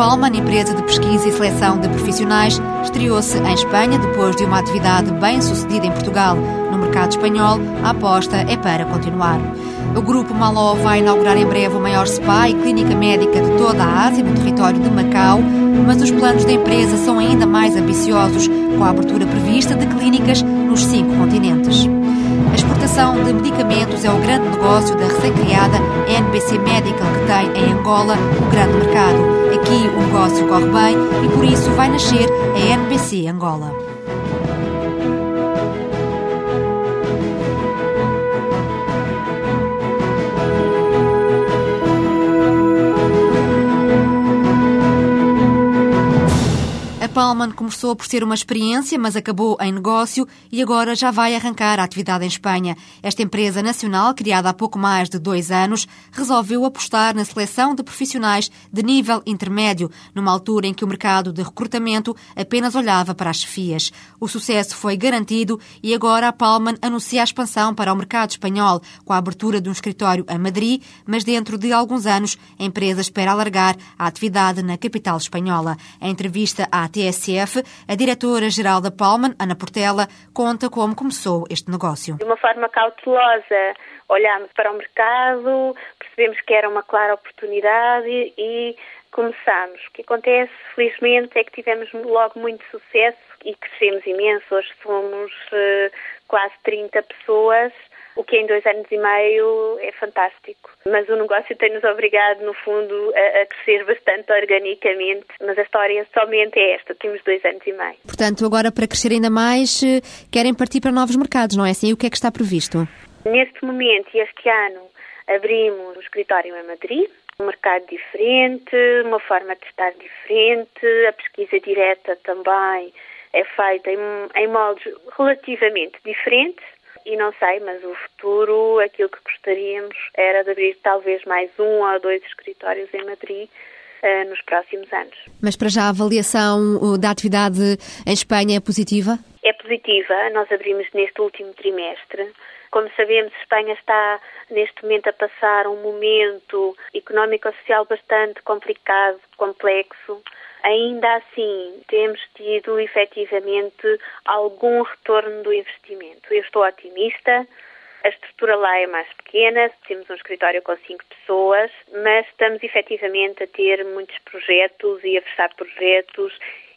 Palman, empresa de pesquisa e seleção de profissionais, estreou-se em Espanha depois de uma atividade bem sucedida em Portugal. No mercado espanhol, a aposta é para continuar. O grupo Maló vai inaugurar em breve o maior spa e clínica médica de toda a Ásia, no território de Macau, mas os planos da empresa são ainda mais ambiciosos, com a abertura prevista de clínicas nos cinco continentes. A exportação de medicamentos é o grande negócio da recém-criada NBC Medical, que tem em Angola o grande mercado. Aqui o negócio corre bem e por isso vai nascer a NBC Angola. Palman começou por ser uma experiência, mas acabou em negócio e agora já vai arrancar a atividade em Espanha. Esta empresa nacional, criada há pouco mais de dois anos, resolveu apostar na seleção de profissionais de nível intermédio, numa altura em que o mercado de recrutamento apenas olhava para as chefias. O sucesso foi garantido e agora a Palman anuncia a expansão para o mercado espanhol, com a abertura de um escritório a Madrid, mas dentro de alguns anos a empresa espera alargar a atividade na capital espanhola. Em entrevista à TSE, TSF, a diretora-geral da Palman, Ana Portela, conta como começou este negócio. De uma forma cautelosa, olhámos para o mercado, percebemos que era uma clara oportunidade e começámos. O que acontece, felizmente, é que tivemos logo muito sucesso e crescemos imenso. Hoje somos uh, quase 30 pessoas o que em dois anos e meio é fantástico. Mas o negócio tem-nos obrigado, no fundo, a, a, crescer bastante organicamente, mas a história somente é esta, temos dois anos e meio. Portanto, agora para crescer ainda mais, eh, querem partir para novos mercados, não é assim? E o que é que está previsto? Neste momento e este ano abrimos o escritório em Madrid, um mercado diferente, uma forma de estar diferente, a pesquisa direta também é feita em, em moldes relativamente diferentes e não sei, mas o futuro, aquilo que gostaríamos era de abrir talvez mais um ou dois escritórios em Madrid uh, nos próximos anos. Mas para já a avaliação da atividade em Espanha é positiva? É positiva. Nós abrimos neste último trimestre. Como sabemos, Espanha está neste momento a passar um momento económico-social bastante complicado, complexo. Ainda assim, temos tido efetivamente algum retorno do investimento. Eu estou otimista. A estrutura lá é mais pequena, temos um escritório com cinco pessoas, mas estamos efetivamente a ter muitos projetos e a fechar projetos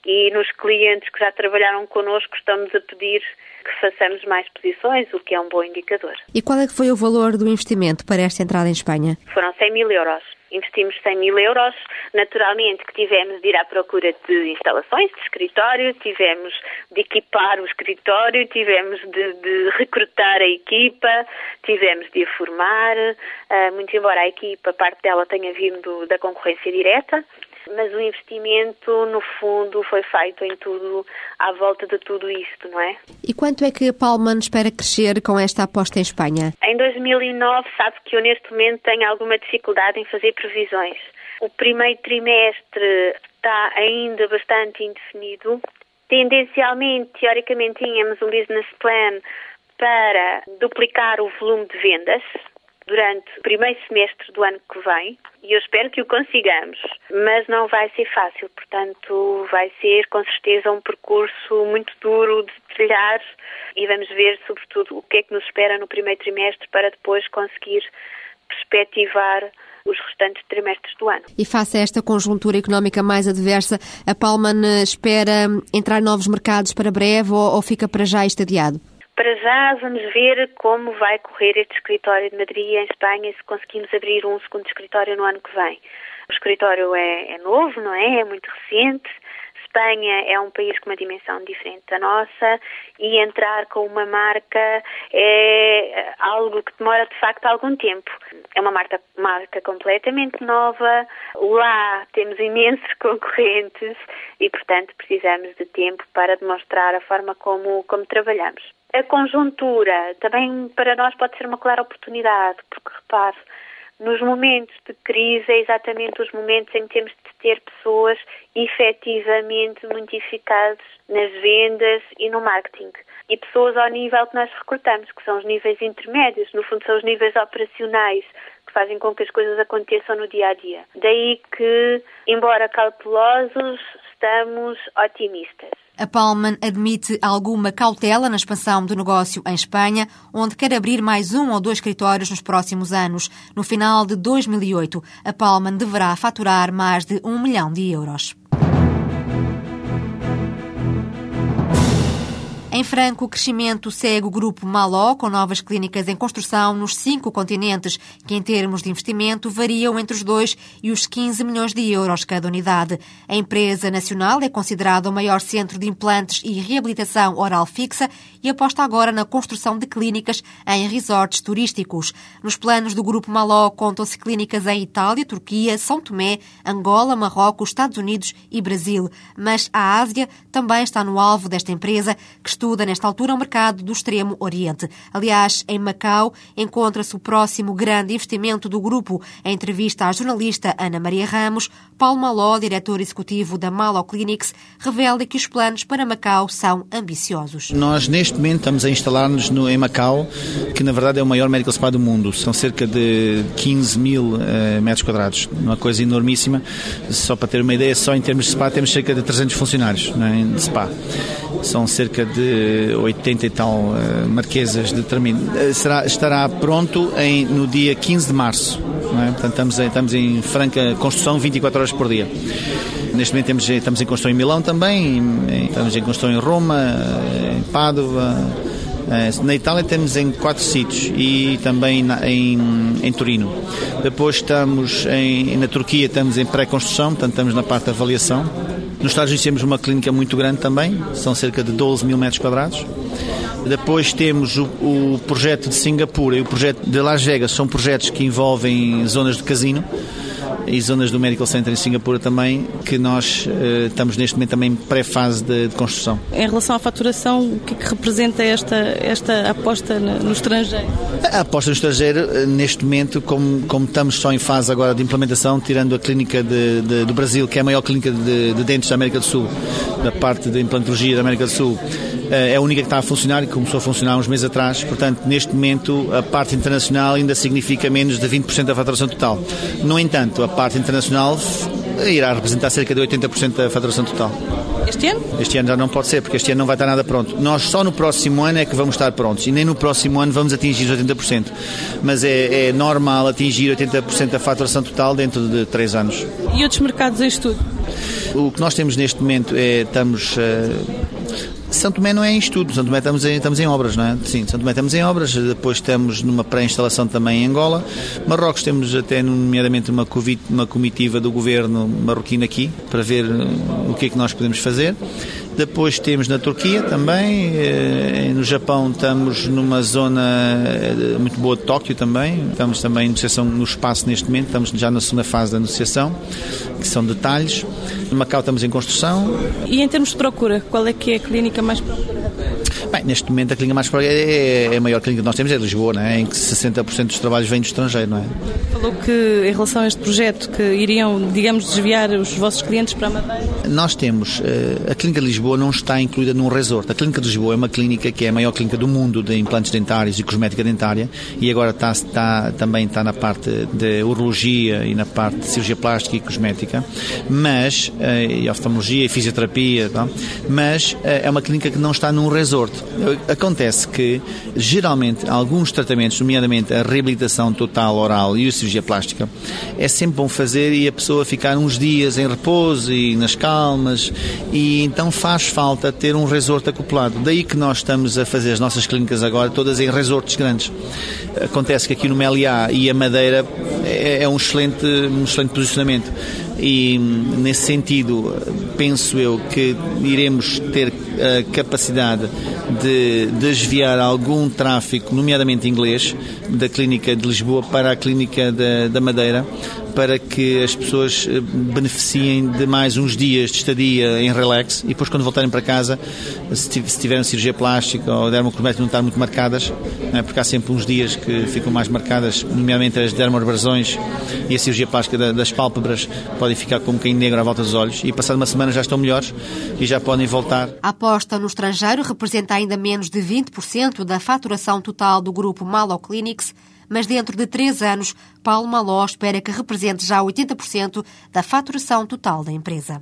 e nos clientes que já trabalharam connosco estamos a pedir que façamos mais posições, o que é um bom indicador. E qual é que foi o valor do investimento para esta entrada em Espanha? Foram 100 mil euros investimos 100 mil euros. Naturalmente que tivemos de ir à procura de instalações, de escritório, tivemos de equipar o escritório, tivemos de, de recrutar a equipa, tivemos de a formar, uh, muito embora a equipa, parte dela tenha vindo da concorrência direta, mas o investimento, no fundo, foi feito em tudo, à volta de tudo isto, não é? E quanto é que a Palman espera crescer com esta aposta em Espanha? Em 2009, sabe que eu neste momento tenho alguma dificuldade em fazer previsões. O primeiro trimestre está ainda bastante indefinido. Tendencialmente, teoricamente, tínhamos um business plan para duplicar o volume de vendas, durante o primeiro semestre do ano que vem e eu espero que o consigamos, mas não vai ser fácil, portanto, vai ser com certeza um percurso muito duro de trilhar e vamos ver, sobretudo, o que é que nos espera no primeiro trimestre para depois conseguir perspectivar os restantes trimestres do ano. E face a esta conjuntura económica mais adversa, a Palman espera entrar novos mercados para breve ou, ou fica para já estadiado? Já vamos ver como vai correr este escritório de Madrid em Espanha e se conseguimos abrir um segundo escritório no ano que vem. O escritório é, é novo, não é? É muito recente. Espanha é um país com uma dimensão diferente da nossa e entrar com uma marca é algo que demora de facto algum tempo. É uma marca, marca completamente nova, lá temos imensos concorrentes e, portanto, precisamos de tempo para demonstrar a forma como, como trabalhamos. A conjuntura também para nós pode ser uma clara oportunidade, porque repare, nos momentos de crise é exatamente os momentos em que temos de ter pessoas efetivamente muito eficazes nas vendas e no marketing. E pessoas ao nível que nós recrutamos, que são os níveis intermédios, no fundo são os níveis operacionais, que fazem com que as coisas aconteçam no dia a dia. Daí que, embora cautelosos, estamos otimistas. A Palman admite alguma cautela na expansão do negócio em Espanha, onde quer abrir mais um ou dois escritórios nos próximos anos. No final de 2008, a Palman deverá faturar mais de um milhão de euros. Em franco crescimento segue o grupo Maló, com novas clínicas em construção nos cinco continentes, que em termos de investimento variam entre os 2 e os 15 milhões de euros cada unidade. A empresa nacional é considerada o maior centro de implantes e reabilitação oral fixa e aposta agora na construção de clínicas em resorts turísticos. Nos planos do grupo Maló contam-se clínicas em Itália, Turquia, São Tomé, Angola, Marrocos, Estados Unidos e Brasil. Mas a Ásia também está no alvo desta empresa, que estuda nesta altura o mercado do Extremo Oriente. Aliás, em Macau encontra-se o próximo grande investimento do grupo. Em entrevista à jornalista Ana Maria Ramos, Paulo Maló, diretor executivo da Malo Clinics, revela que os planos para Macau são ambiciosos. Nós, neste momento, estamos a instalar-nos em Macau, que na verdade é o maior medical spa do mundo. São cerca de 15 mil uh, metros quadrados, uma coisa enormíssima. Só para ter uma ideia, só em termos de spa temos cerca de 300 funcionários é, de spa. São cerca de 80 e tal uh, marquesas de termino. Uh, será, estará pronto em, no dia 15 de março. É? Portanto, estamos, estamos em franca construção 24 horas por dia. Neste momento temos, estamos em construção em Milão também, estamos em construção em Roma, eh, em Pádua. Na Itália temos em quatro sítios e também na, em, em Turino. Depois estamos em, na Turquia, estamos em pré-construção, portanto estamos na parte da avaliação. Nos Estados Unidos temos uma clínica muito grande também, são cerca de 12 mil metros quadrados. Depois temos o, o, projeto de Singapura e o projeto de Las Vegas, são projetos que envolvem zonas de casino e zonas do Medical Center em Singapura também, que nós uh, estamos neste momento também em pré-fase de, de, construção. Em relação à faturação, o que, é que representa esta, esta aposta no estrangeiro? A aposta no estrangeiro, eh, neste momento, como, como estamos só em fase agora de implementação, tirando a clínica de, de, do Brasil, que é a maior clínica de, de dentes da América do Sul, da parte de implantologia da América do Sul, eh, é a única que está a funcionar e começou a funcionar uns meses atrás. Portanto, neste momento, a parte internacional ainda significa menos de 20% da faturação total. No entanto, a parte internacional irá representar cerca de 80% da faturação total. Este ano? Este ano já não pode ser, porque este ano não vai estar nada pronto. Nós só no próximo ano é que vamos estar prontos e nem no próximo ano vamos atingir os 80%. Mas é, é normal atingir 80% da faturação total dentro de 3 anos. E outros mercados em estudo? O que nós temos neste momento é estamos. Uh, são Tomé não é em estudo, São Tomé estamos em, estamos em obras, não é? Sim, São Tomé estamos em obras, depois estamos numa pré-instalação também em Angola. Marrocos temos até, nomeadamente, uma, uma comitiva do governo marroquino aqui, para ver uh, o que é que nós podemos fazer. Depois temos na Turquia também, eh, no Japão estamos numa zona eh, muito boa de Tóquio também, estamos também em negociação no espaço neste momento, estamos já na segunda fase da negociação, que são detalhes. No Macau estamos em construção. E em termos de procura, qual é que é a clínica mais procurada? Bem, neste momento a clínica mais procurada é, é, a maior clínica que nós temos, é Lisboa, é? em que 60% dos trabalhos vêm do estrangeiro, não é? Falou que em relação a este projeto que iriam, digamos, desviar os vossos clientes para a Madeira? Nós temos, eh, a clínica de Lisboa não está incluída num resort. A clínica de Lisboa é uma clínica que é a maior clínica do mundo de implantes dentários e cosmética dentária e agora está, está também está na parte de urologia e na parte de cirurgia plástica e cosmética, mas e oftalmologia e fisioterapia, tá? mas eh, é uma clínica que não está num resort. Acontece que, geralmente, alguns tratamentos, nomeadamente a reabilitação total oral e a cirurgia plástica, é sempre bom fazer e a pessoa ficar uns dias em repouso e nas calmas, e então faz falta ter um resort acoplado. Daí que nós estamos a fazer as nossas clínicas agora todas em resorts grandes. Acontece que aqui no Meliá e a Madeira é, é um excelente, um excelente posicionamento e nesse sentido penso eu que iremos ter a capacidade de desviar algum tráfico, nomeadamente inglês, da clínica de Lisboa para a clínica da, da Madeira, para que as pessoas eh, beneficiem de mais uns dias de estadia em relax e depois quando voltarem para casa, se tiverem cirurgia plástica ou dermocosmética não estar muito marcadas, é? porque há sempre uns dias que ficam mais marcadas, nomeadamente as dermoabrasões e a cirurgia plástica das pálpebras podem ficar com um bocadinho negro à volta dos olhos e passada uma semana já estão melhores e já podem voltar. A aposta no estrangeiro representa ainda menos de 20% da faturação total do grupo Malo Clinics, mas dentro de três anos, Paulo Maló espera que represente já 80% da faturação total da empresa.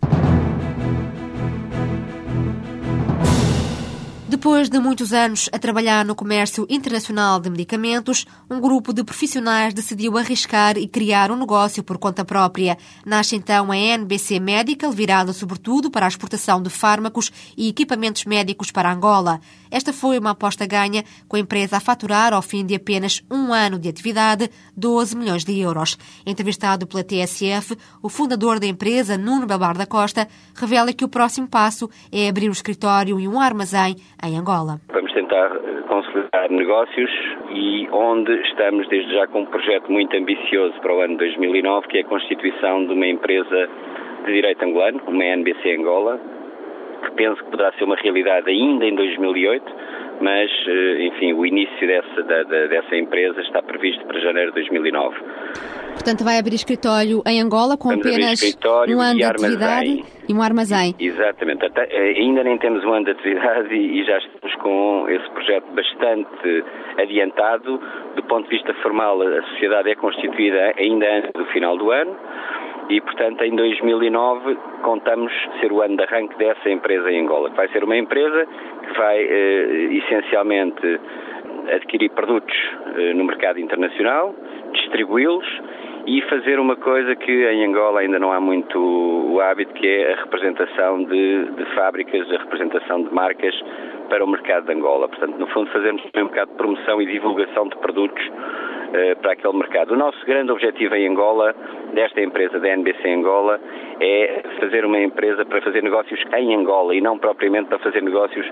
Depois de muitos anos a trabalhar no comércio internacional de medicamentos, um grupo de profissionais decidiu arriscar e criar um negócio por conta própria. Nasce então a NBC Medical, virada sobretudo para a exportação de fármacos e equipamentos médicos para Angola. Esta foi uma aposta ganha, com a empresa a faturar, ao fim de apenas um ano de atividade, 12 milhões de euros. Entrevistado pela TSF, o fundador da empresa, Nuno Babar da Costa, revela que o próximo passo é abrir um escritório e um armazém em Angola. Vamos tentar eh, consolidar negócios e onde estamos desde já com um projeto muito ambicioso para o ano 2009, que é a constituição de uma empresa de direito angolano, uma NBC Angola, que penso que poderá ser uma realidade ainda em 2008, mas, eh, enfim, o início dessa, da, dessa empresa está previsto para janeiro de 2009. Portanto, vai abrir escritório em Angola com Vamos apenas um ano de atividade e um armazém. Exatamente. Até, eh, ainda nem temos um ano de atividade e, e já estamos com esse projeto bastante adiantado. Do ponto de vista formal, a sociedade é constituída ainda antes do final do ano e, portanto, em 2009 contamos ser o ano de arranque dessa empresa em Angola. Vai ser uma empresa que vai, eh, essencialmente, adquirir produtos eh, no mercado internacional, distribuí-los e fazer uma coisa que em Angola ainda não há muito o hábito, que é a representação de, de fábricas, a representação de marcas para o mercado de Angola. Portanto, no fundo, fazermos um bocado de promoção e divulgação de produtos para aquele mercado. O nosso grande objetivo em Angola, desta empresa da NBC Angola, é fazer uma empresa para fazer negócios em Angola e não propriamente para fazer negócios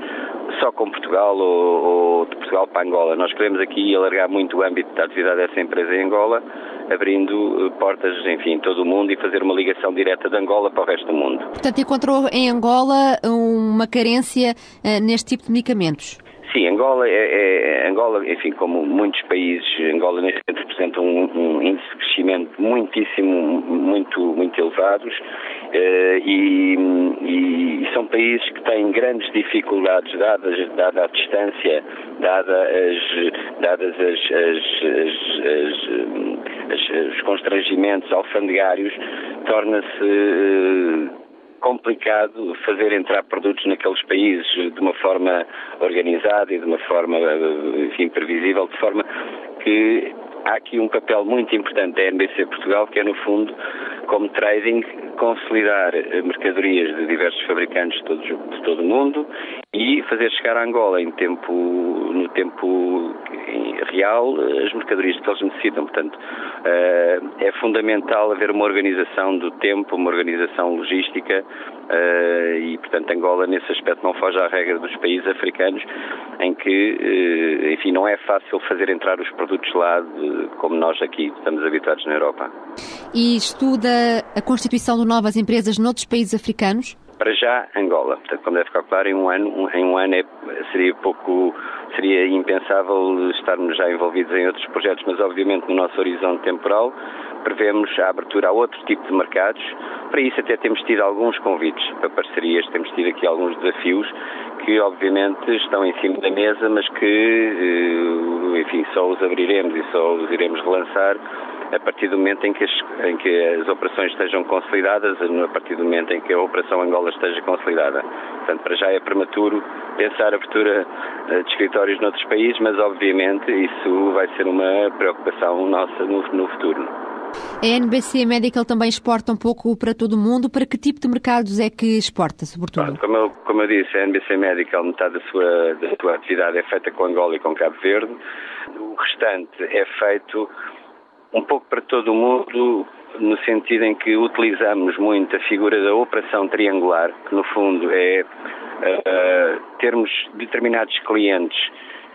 só com Portugal ou, ou de Portugal para Angola. Nós queremos aqui alargar muito o âmbito da atividade dessa empresa em Angola abrindo eh, portas, enfim, em todo o mundo e fazer uma ligação direta de Angola para o resto do mundo. Portanto, encontrou em Angola uma carência uh, neste tipo de medicamentos? Sim, Angola, é, é, Angola, enfim, como muitos países, Angola neste momento representa um, um índice de crescimento muitíssimo, muito, muito elevados eh, e, e, são países que têm grandes dificuldades, dadas, dada a distância, dada as, dadas as, as, as, os constrangimentos alfandegários, torna-se eh, complicado fazer entrar produtos naqueles países de uma forma organizada e de uma forma, enfim, de forma que há aqui um papel muito importante da NBC Portugal, que é, no fundo, como trading, consolidar mercadorias de diversos fabricantes de todo, de todo o mundo e fazer chegar a Angola em tempo, no tempo real as mercadorias que eles necessitam. Portanto, eh, é fundamental haver uma organização do tempo, uma organização logística eh, e, portanto, Angola nesse aspecto não foge à regra dos países africanos em que, eh, enfim, não é fácil fazer entrar os produtos lá como nós aqui estamos habituados na Europa. E estuda a constituição de novas empresas noutros países africanos? Para já, Angola. Portanto, como deve calcular, em um ano, em um ano é, seria pouco, seria impensável estarmos já envolvidos em outros projetos, mas obviamente no nosso horizonte temporal prevemos a abertura a outro tipo de mercados. Para isso até temos tido alguns convites para parcerias, temos tido aqui alguns desafios que obviamente estão em cima da mesa, mas que, eh, enfim, só os abriremos e só os iremos relançar a partir do momento em que, as, em que as operações estejam consolidadas, a partir do momento em que a Operação Angola esteja consolidada. Portanto, para já é prematuro pensar a abertura eh, de escritórios noutros países, mas obviamente isso vai ser uma preocupação nossa no, no futuro. A NBC Medical também exporta um pouco para todo o mundo. Para que tipo de mercados é que exporta, sobretudo? Como eu, como eu disse, a NBC Medical, metade da sua, da sua atividade é feita com Angola e com Cabo Verde. O restante é feito um pouco para todo o mundo, no sentido em que utilizamos muito a figura da operação triangular, que no fundo é uh, termos determinados clientes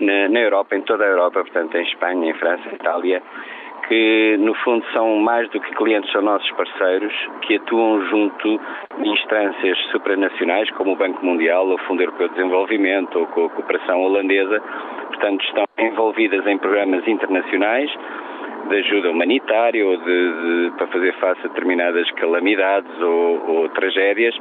na, na, Europa, em toda a Europa, portanto em Espanha, em França, em Itália, que no fundo são mais do que clientes, são nossos parceiros que atuam junto de instâncias supranacionais como o Banco Mundial, o Fundo Europeu de Desenvolvimento ou a Cooperação Holandesa. Portanto, estão envolvidas em programas internacionais de ajuda humanitária ou de, de, para fazer face a determinadas calamidades ou, ou, tragédias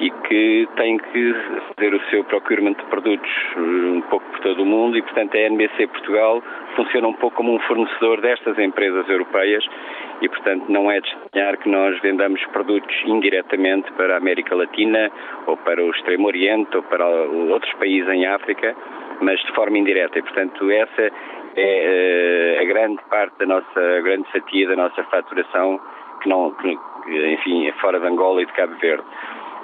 e que têm que fazer o seu procurement de produtos eh, um pouco por todo o mundo e, portanto, a NBC Portugal funciona um pouco como um fornecedor destas empresas europeias e, portanto, não é de estranhar que nós vendamos produtos indiretamente para a América Latina ou para o Extremo Oriente ou para outros países em África, mas de forma indireta. E, portanto, essa é uh, a grande parte da nossa, a grande fatia da nossa faturação que não, que, enfim, é fora de Angola e de Cabo Verde.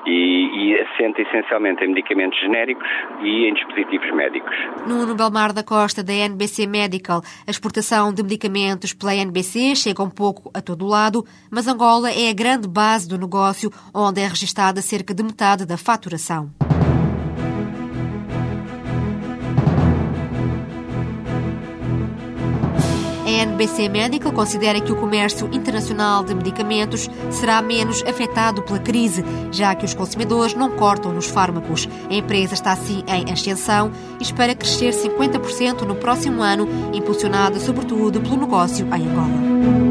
E, e assenta essencialmente em medicamentos genéricos e em dispositivos médicos. Nuno Belmar da Costa, da NBC Medical, a exportação de medicamentos pela NBC chega um pouco a todo lado, mas Angola é a grande base do negócio, onde é registada cerca de metade da faturação. NBC Medical considera que o comércio internacional de medicamentos será menos afetado pela crise, já que os consumidores não cortam nos fármacos. A empresa está assim em ascensão e espera crescer 50% no próximo ano, impulsionada sobretudo pelo negócio em Angola.